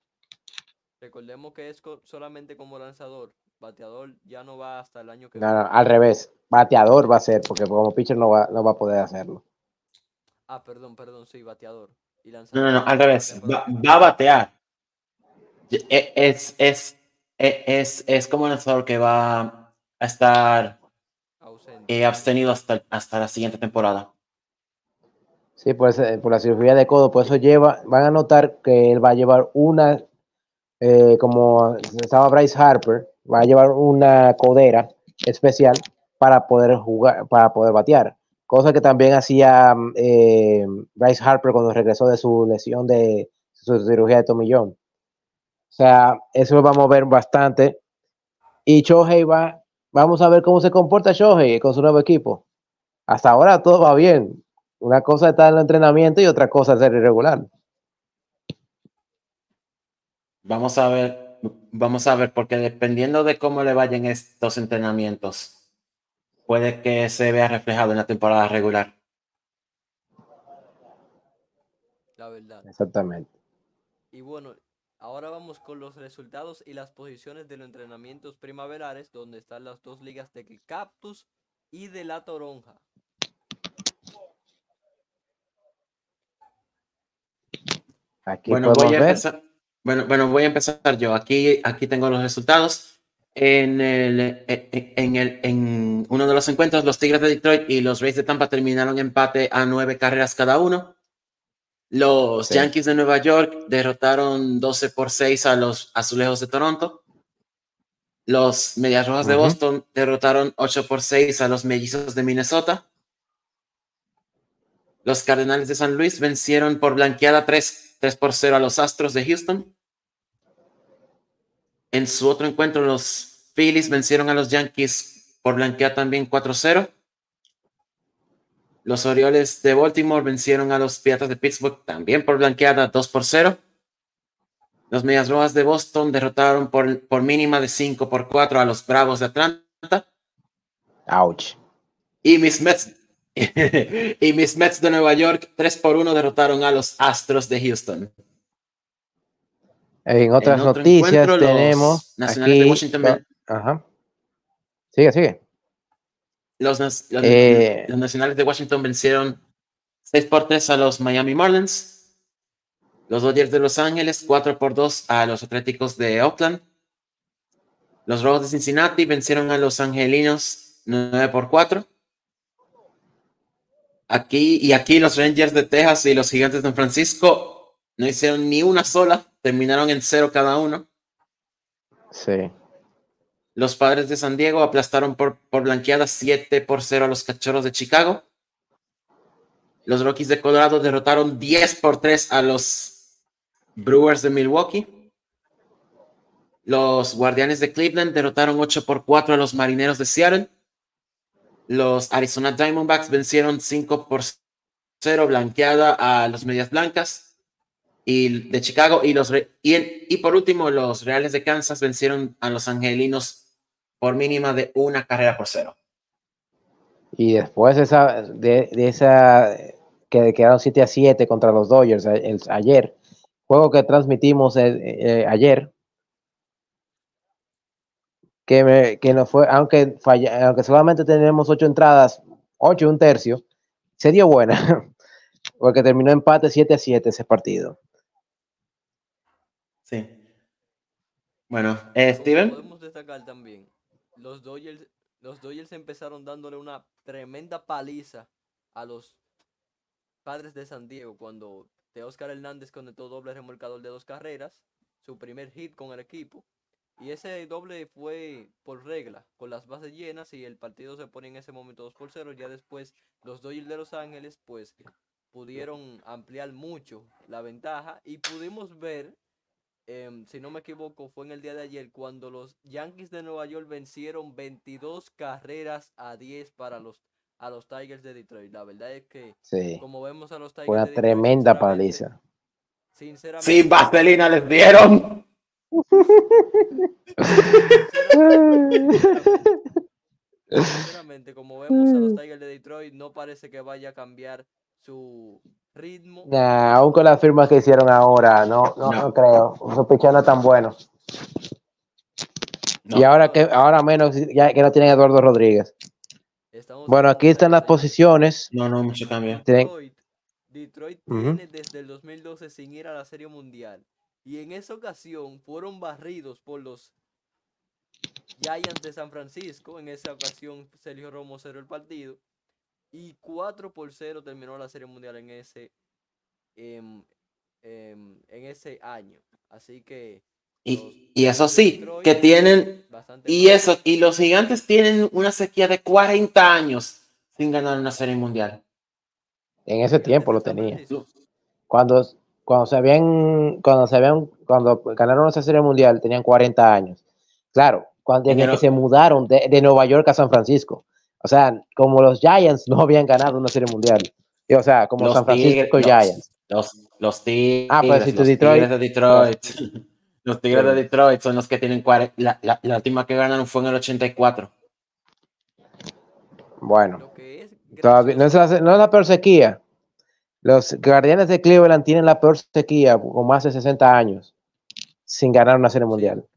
Recordemos que es solamente como lanzador. Bateador ya no va hasta el año que viene. No, al revés. Bateador va a ser, porque como pitcher no va, no va a poder hacerlo. Ah, perdón, perdón, sí, bateador. no, no, no, al revés. Va, a batear. E, es, es, e, es, es como lanzador que va a estar He abstenido hasta, hasta la siguiente temporada. Sí, pues, por la cirugía de codo, por eso lleva, van a notar que él va a llevar una, eh, como estaba Bryce Harper, va a llevar una codera especial para poder jugar, para poder batear. Cosa que también hacía eh, Bryce Harper cuando regresó de su lesión de su cirugía de tomillón. O sea, eso lo vamos a ver bastante. Y Chohei va Vamos a ver cómo se comporta Shohei con su nuevo equipo. Hasta ahora todo va bien. Una cosa está en el entrenamiento y otra cosa es ser irregular. Vamos a ver vamos a ver, porque dependiendo de cómo le vayan estos entrenamientos, puede que se vea reflejado en la temporada regular. La verdad. Exactamente. Y bueno, ahora vamos con los resultados y las posiciones de los entrenamientos primaverales, donde están las dos ligas de Cactus y de la Toronja. Bueno, voy a empezar, bueno, bueno, voy a empezar yo. Aquí, aquí tengo los resultados. En, el, e, e, en, el, en uno de los encuentros, los Tigres de Detroit y los Rays de Tampa terminaron empate a nueve carreras cada uno. Los Yankees de Nueva York derrotaron 12 por 6 a los Azulejos de Toronto. Los Medias Rojas de Boston derrotaron 8 por 6 a los Mellizos de Minnesota. Los Cardenales de San Luis vencieron por blanqueada 3, 3 por 0 a los Astros de Houston. En su otro encuentro, los Phillies vencieron a los Yankees por blanqueada también 4-0. Los Orioles de Baltimore vencieron a los Piratas de Pittsburgh también por blanqueada 2 por 0. Los Medias Rojas de Boston derrotaron por, por mínima de 5 por 4 a los Bravos de Atlanta. Ouch. Y mis Mets y mis Mets de Nueva York 3 por 1 derrotaron a los Astros de Houston. En otras noticias tenemos Nacionales de Washington. Ajá. Sigue, sigue. Los, eh, los, Nacionales de Washington vencieron 6 por 3 a los Miami Marlins. Los Dodgers de Los Ángeles 4 por 2 a los Atléticos de Oakland. Los Rojos de Cincinnati vencieron a los Angelinos 9 por 4. Aquí y aquí los Rangers de Texas y los Gigantes de San Francisco no hicieron ni una sola, terminaron en cero cada uno. Sí. Los padres de San Diego aplastaron por, por blanqueada 7 por 0 a los cachorros de Chicago. Los Rockies de Colorado derrotaron 10 por 3 a los Brewers de Milwaukee. Los Guardianes de Cleveland derrotaron 8 por 4 a los Marineros de Seattle. Los Arizona Diamondbacks vencieron 5 por 0 blanqueada a los Medias Blancas y de Chicago y los y, por último los Reales de Kansas vencieron a los Angelinos por mínima de una carrera por cero. Y después esa, de, esa que quedaron 7 a 7 contra los Dodgers ayer, juego que transmitimos eh, eh, ayer, que, me, que no fue, aunque, falla, aunque solamente tenemos 8 entradas, 8 y un tercio, se dio buena, porque terminó empate 7 a 7 ese partido. Sí. Bueno, eh, Steven. Podemos destacar también los Dodgers, los Dodgers empezaron dándole una tremenda paliza a los padres de San Diego cuando Oscar Hernández conectó doble remolcador de dos carreras, su primer hit con el equipo. Y ese doble fue por regla, con las bases llenas y el partido se pone en ese momento 2 por 0. Ya después los Dodgers de Los Ángeles pues pudieron ampliar mucho la ventaja y pudimos ver Em, si no me equivoco, fue en el día de ayer cuando los Yankees de Nueva York vencieron 22 carreras a 10 para los a los Tigers de Detroit. La verdad es que, como vemos a los Tigers, una tremenda paliza. Sinceramente, Sin vaselina les dieron. Sinceramente, como vemos a los Tigers de Detroit, no parece que vaya a cambiar su ritmo. aún con las firmas que hicieron ahora, no, no, creo. Esos pichos no tan buenos. Y ahora que ahora menos ya que no tienen Eduardo Rodríguez. bueno, aquí están las posiciones. No, no, mucho cambio. Detroit, tiene desde el 2012 sin ir a la Serie Mundial. Y en esa ocasión fueron barridos por los Giants de San Francisco. En esa ocasión Sergio Romo cerró el partido. Y 4 por 0 terminó la Serie Mundial en ese, em, em, en ese año. Así que... Y, y eso sí, que tienen... Y eso, y los gigantes tienen una sequía de 40 años sin ganar una Serie Mundial. En ese tiempo lo tenían. Cuando, cuando se habían, cuando se habían, cuando ganaron esa serie mundial, tenían 40 años. Claro, cuando que se mudaron de, de, Nueva York a San Francisco. O sea, como los Giants no habían ganado una serie mundial. o sea, como los San Francisco Giants. Los, los Tigres, ah, pues, si Detroit, de Detroit. Los Tigres de Detroit son los que tienen la, la, la, última que ganaron fue en el 84. Bueno, todavía, no, es la, no es la peor sequía. Los Guardianes de Cleveland tienen la peor sequía con más de 60 años sin ganar una serie mundial.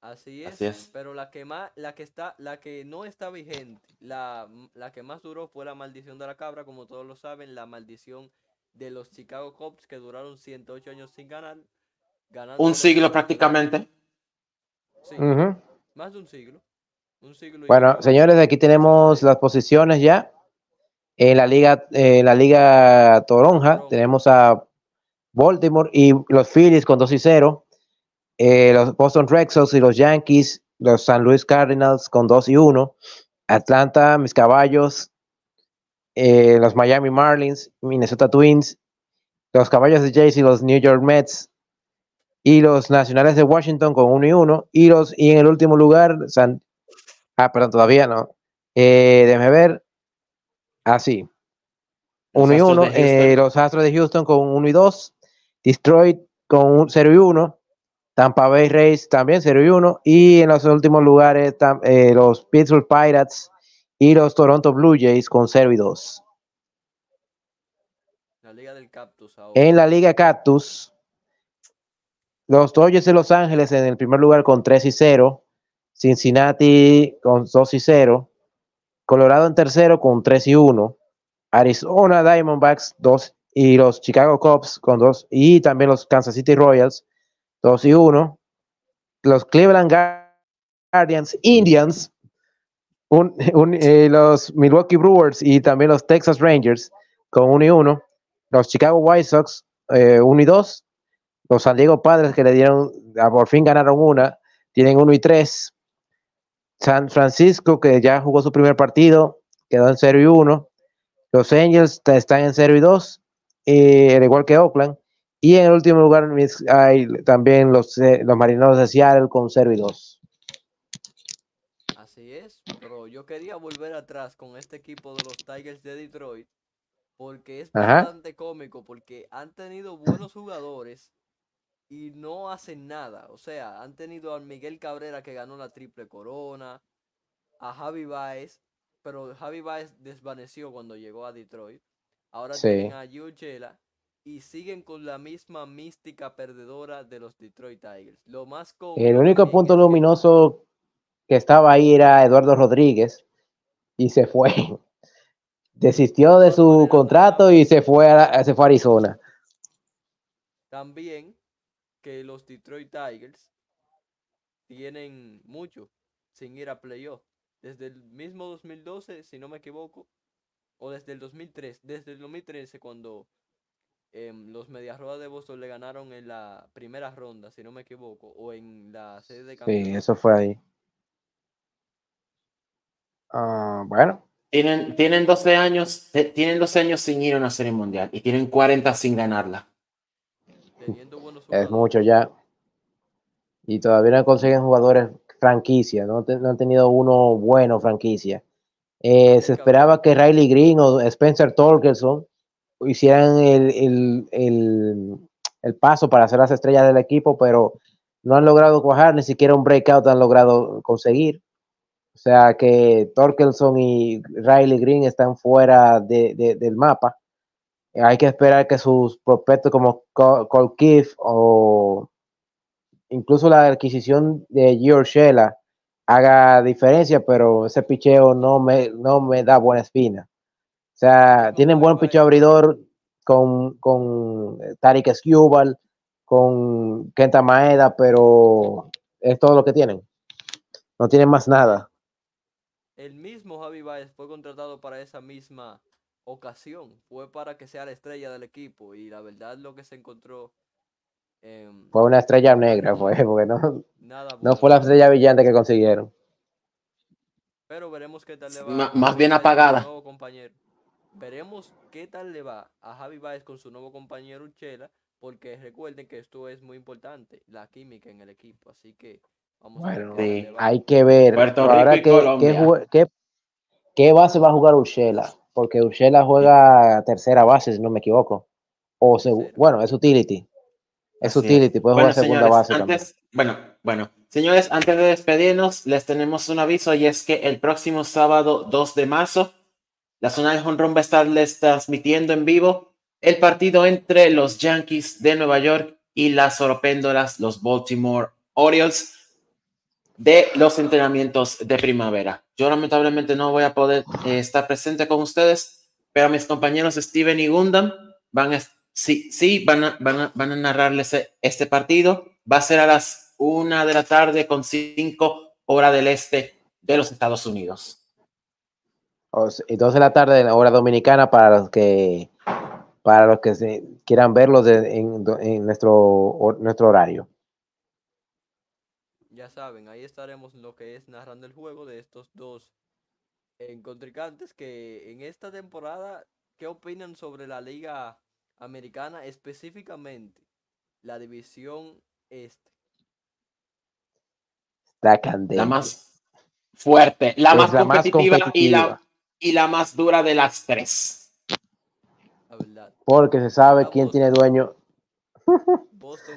Así es, pero la que más, la que está, la que no está vigente, la, la que más duró fue la maldición de la cabra, como todos lo saben, la maldición de los Chicago Cubs que duraron 108 años sin ganar. un siglo prácticamente. Sí, más de un siglo. Un siglo bueno, señores, aquí tenemos las posiciones ya. En la liga, en la liga Toronja, tenemos a Baltimore y los Phillies con 2 y 0. Eh, los Boston Red Sox y los Yankees, los San Luis Cardinals con 2 y 1. Atlanta, mis caballos, eh, los Miami Marlins, Minnesota Twins, los caballos de Jays y los New York Mets, y los Nacionales de Washington con 1 y 1. Y, los, y en el último lugar, San, ah, perdón, todavía no. Eh, ver. Así. Ah, 1 y 1. Eh, los Astros de Houston con 1 y 2. Detroit con 0 y 1. Tampa Bay Rays también 0 y 1. Y en los últimos lugares eh, los Pittsburgh Pirates y los Toronto Blue Jays con 0 y 2. La Liga del Cactus En la Liga Cactus, los Dodgers de Los Ángeles en el primer lugar con 3 y 0. Cincinnati con 2 y 0. Colorado en tercero con 3 y 1. Arizona Diamondbacks 2 y los Chicago Cubs con 2 y también los Kansas City Royals 2 y 1. Los Cleveland Guardians Indians, eh, los Milwaukee Brewers y también los Texas Rangers con 1 y 1. Los Chicago White Sox 1 eh, y 2. Los San Diego Padres que le dieron, por fin ganaron una, tienen 1 y 3. San Francisco que ya jugó su primer partido, quedó en 0 y 1. Los Angels están en 0 y 2, eh, al igual que Oakland. Y en el último lugar hay también los, eh, los marineros de Seattle con 0 y 2. Así es, pero yo quería volver atrás con este equipo de los Tigers de Detroit porque es bastante cómico porque han tenido buenos jugadores y no hacen nada. O sea, han tenido a Miguel Cabrera que ganó la triple corona, a Javi Baez, pero Javi Baez desvaneció cuando llegó a Detroit. Ahora tienen a Chela y siguen con la misma mística perdedora de los Detroit Tigers. Lo más El único punto luminoso que estaba ahí era Eduardo Rodríguez y se fue. Desistió de su contrato y se fue a, se fue a Arizona. También que los Detroit Tigers tienen mucho sin ir a playoff. Desde el mismo 2012, si no me equivoco, o desde el 2003, desde el 2013 cuando Em, los Medias Rojas de Boston le ganaron en la primera ronda, si no me equivoco, o en la sede de campeonato. Sí, eso fue ahí. Ah, bueno. Tienen, tienen 12 años, tienen 12 años sin ir a una serie mundial y tienen 40 sin ganarla. Es mucho ya. Y todavía no consiguen jugadores franquicia, no, han tenido uno bueno franquicia. Eh, se esperaba que Riley Green o Spencer Torkelson hicieran el, el, paso para ser las estrellas del equipo, pero no han logrado cuajar, ni siquiera un breakout han logrado conseguir. O sea que Torkelson y Riley Green están fuera del mapa. Hay que esperar que sus prospectos como Cole Keith o incluso la adquisición de George haga diferencia, pero ese picheo no me, no me da buena espina. O sea, tienen buen picho abridor con, con Tarik Skubal, con Kenta Maeda, pero es todo lo que tienen. No tienen más nada. El mismo Javi Baez fue contratado para esa misma ocasión. Fue para que sea la estrella del equipo. Y la verdad lo que se encontró. fue una estrella negra, fue, porque no, no fue la estrella brillante que consiguieron. Pero veremos qué tal le va. más bien apagada. compañero. Veremos qué tal le va a Javi Baez con su nuevo compañero Uchela, porque recuerden que esto es muy importante, la química en el equipo. Así que vamos a ver. hay que ver. Ahora qué, qué, base va a jugar Uchela, porque Uchela juega tercera base, si no me equivoco. O bueno, es utility. Es utility, puede jugar segunda base antes, Bueno, bueno, señores, antes de despedirnos, les tenemos un aviso y es que el próximo sábado 2 de marzo, la zona de Honron va a estarles transmitiendo en vivo el partido entre los Yankees de Nueva York y las Oropéndoras, los Baltimore Orioles, de los entrenamientos de primavera. Yo lamentablemente no voy a poder eh, estar presente con ustedes, pero mis compañeros Steven y Gundam van a, sí, sí, van van van a narrarles este partido. Va a ser a las una de la tarde con cinco hora del este de los Estados Unidos. Y dos de la tarde en hora dominicana para los que para los que quieran verlos en, en, nuestro, nuestro horario. Ya saben, ahí estaremos lo que es narrando el juego de estos dos contrincantes que en esta temporada, ¿qué opinan sobre la liga americana, específicamente la división este? La más fuerte, la, más, competitiva y, la, y la más dura de las tres. Porque se sabe quién tiene dueño.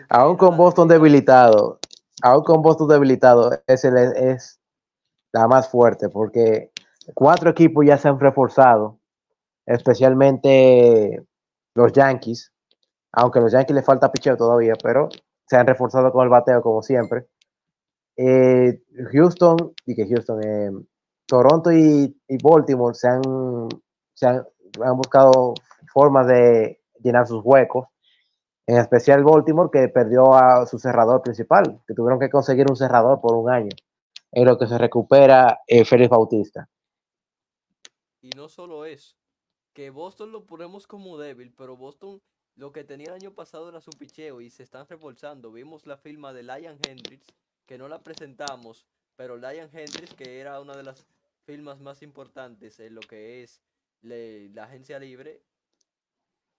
aún con Boston debilitado, aún con Boston debilitado, es, es la más fuerte porque cuatro equipos ya se han reforzado, especialmente los Yankees, aunque a los Yankees les falta picheo todavía, pero se han reforzado con el bateo como siempre. Eh, Houston, y que Houston, eh, Toronto y, Baltimore se han, se han, buscado formas de llenar sus huecos, en especial Baltimore que perdió a su cerrador principal, que tuvieron que conseguir un cerrador por un año, en lo que se recupera eh, Félix Bautista. Y no solo eso, que Boston lo ponemos como débil, pero Boston lo que tenía el año pasado era su picheo y se están reforzando. Vimos la firma de Lion Hendricks, que no la presentamos, pero Lion Hendricks, que era una de las firmas más importantes en lo que es la agencia libre,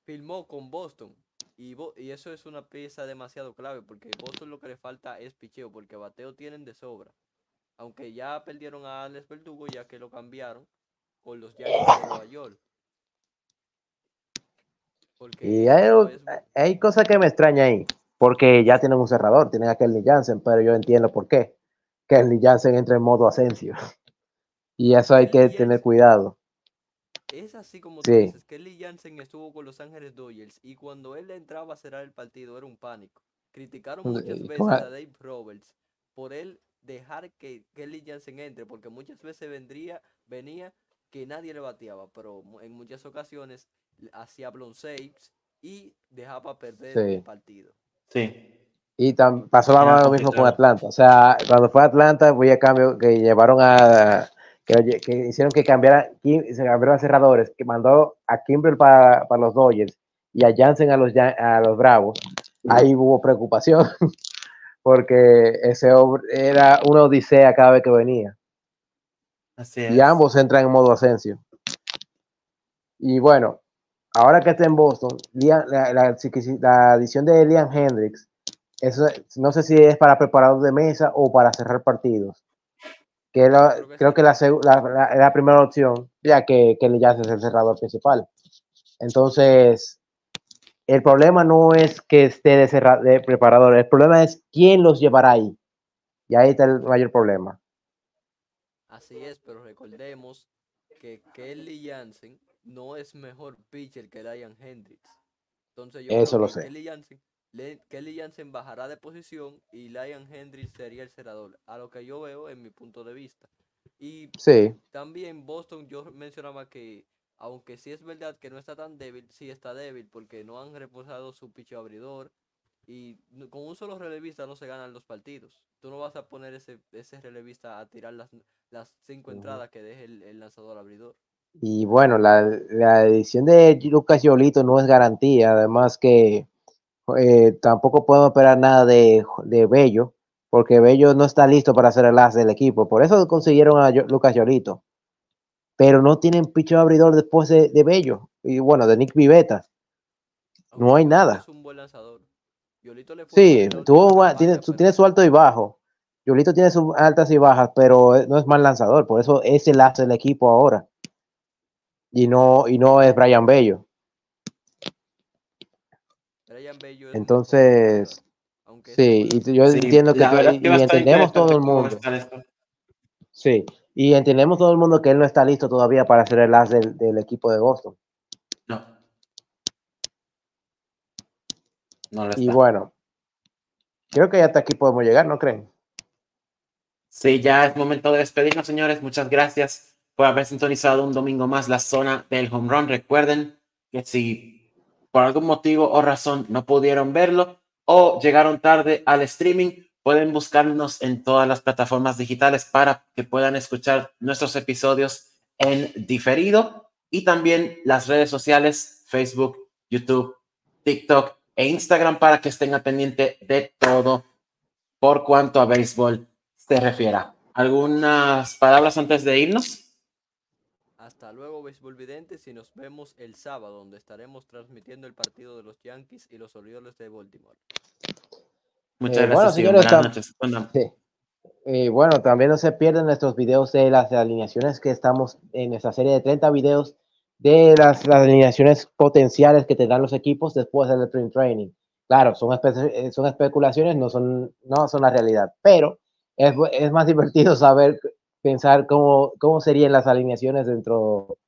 firmó con Boston. Y, y, eso es una pieza demasiado clave porque Boston lo que le falta es picheo porque bateo tienen de sobra. Aunque ya perdieron a Alex Verdugo ya que lo cambiaron con los Yankees de Nueva York y hay, cosas que me extraña ahí, porque ya tienen un cerrador, tienen a Kelly Jansen, pero yo entiendo por qué. Kelly Jansen entra en modo ascenso. Y eso hay que tener cuidado. Es así como tú dices, Kelly Jansen estuvo con Los Ángeles Dodgers y cuando él entraba a cerrar el partido era un pánico. Criticaron muchas veces a Dave Roberts por él dejar que Kelly Jansen entre, porque muchas veces vendría, venía que nadie le bateaba, pero en muchas ocasiones hacía blown saves y dejaba perder el partido. Sí. Y pasó lo mismo con Atlanta. O sea, cuando fue Atlanta, voy a cambio que llevaron a. Que, hicieron que cambiara, se cambiaron a cerradores, que mandó a Kimbrel para, los Dodgers y a Jansen a los, a los Bravos. Ahí hubo preocupación, porque ese era una odisea cada vez que venía. Y ambos entran en modo ascenso. Y bueno, ahora que está en Boston, la, la, adición de Liam Hendricks, eso, no sé si es para preparador de mesa o para cerrar partidos. Que creo que la, la, primera opción, ya que, que ya es el cerrador principal. Entonces, el problema no es que esté de, de preparador, el problema es quién los llevará ahí. Y ahí está el mayor problema. Así es, pero recordemos que Kelly Jansen no es mejor pitcher que Ryan Hendricks. Entonces yo Eso creo que Kelly Jansen, Kelly Jansen bajará de posición y Ryan Hendricks sería el cerrador, a lo que yo veo en mi punto de vista. Y sí. también Boston, yo mencionaba que aunque sí es verdad que no está tan débil, sí está débil porque no han reposado su picho abridor y con un solo relevista no se ganan los partidos. Tú no vas a poner ese, ese relevista a tirar las, las cinco entradas que deje el lanzador abridor. Y bueno, la, la edición de Lucas Yolito no es garantía, además que eh, tampoco podemos esperar nada de, de, Bello, porque Bello no está listo para hacer el as del equipo. Por eso consiguieron a Lucas Yolito. Pero no tienen picho abridor después de, de, Bello. Y bueno, de Nick Viveta. No hay nada. Es un buen lanzador. sí, tuvo, tiene, tiene su alto y bajo. Yolito tiene sus altas y bajas, pero no es mal lanzador. Por eso es el as del equipo ahora y no, y no es Brian Bello. Entonces, sí, y yo entiendo que, y entendemos todo el mundo. Sí, y entendemos todo el mundo que él no está listo todavía para ser el as del, del equipo de Boston. No. No y bueno, creo que ya hasta aquí podemos llegar, ¿no creen? Sí, ya es momento de despedirnos, señores. Muchas gracias por haber sintonizado un domingo más la zona del home run. Recuerden que si por algún motivo o razón no pudieron verlo o llegaron tarde al streaming, pueden buscarnos en todas las plataformas digitales para que puedan escuchar nuestros episodios en diferido y también las redes sociales, Facebook, YouTube, TikTok e Instagram para que estén al pendiente de todo por cuanto a béisbol se refiera. ¿Algunas palabras antes de irnos? Hasta luego, béisbol videntes, y nos vemos el sábado, donde estaremos transmitiendo el partido de los Yankees y los Orioles de Baltimore. Muchas eh, gracias, señores. Buenas noches. Eh, bueno, también no se pierden nuestros videos de las alineaciones que estamos en nuestra serie de 30 videos de las, alineaciones potenciales que tendrán los equipos después del sprint training. Claro, son, eh, son especulaciones, no son, no son la realidad, pero es, es más divertido saber pensar cómo, cómo serían las alineaciones dentro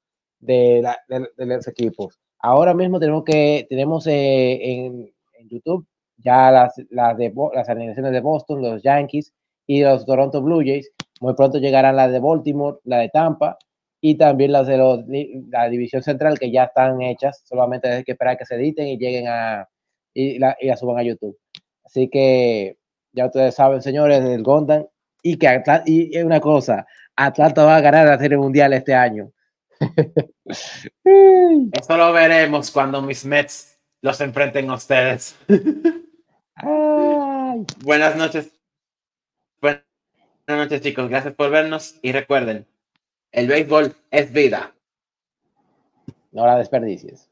de, la, de, los equipos. Ahora mismo tenemos que tenemos eh, en, en, YouTube ya las, las, de, las alineaciones de Boston, los Yankees y los Toronto Blue Jays. Muy pronto llegarán las de Baltimore, la de Tampa y también las de los, la división central que ya están hechas. Solamente hay que esperar que se editen y lleguen a y la, y la suban a YouTube. Así que ya ustedes saben, señores, del Gondan y que y una cosa, Atlanta va a ganar la Serie Mundial este año. Eso lo veremos cuando mis Mets los enfrenten a ustedes. Buenas noches. Buenas noches, chicos. Gracias por vernos y recuerden, el béisbol es vida. No la desperdicies.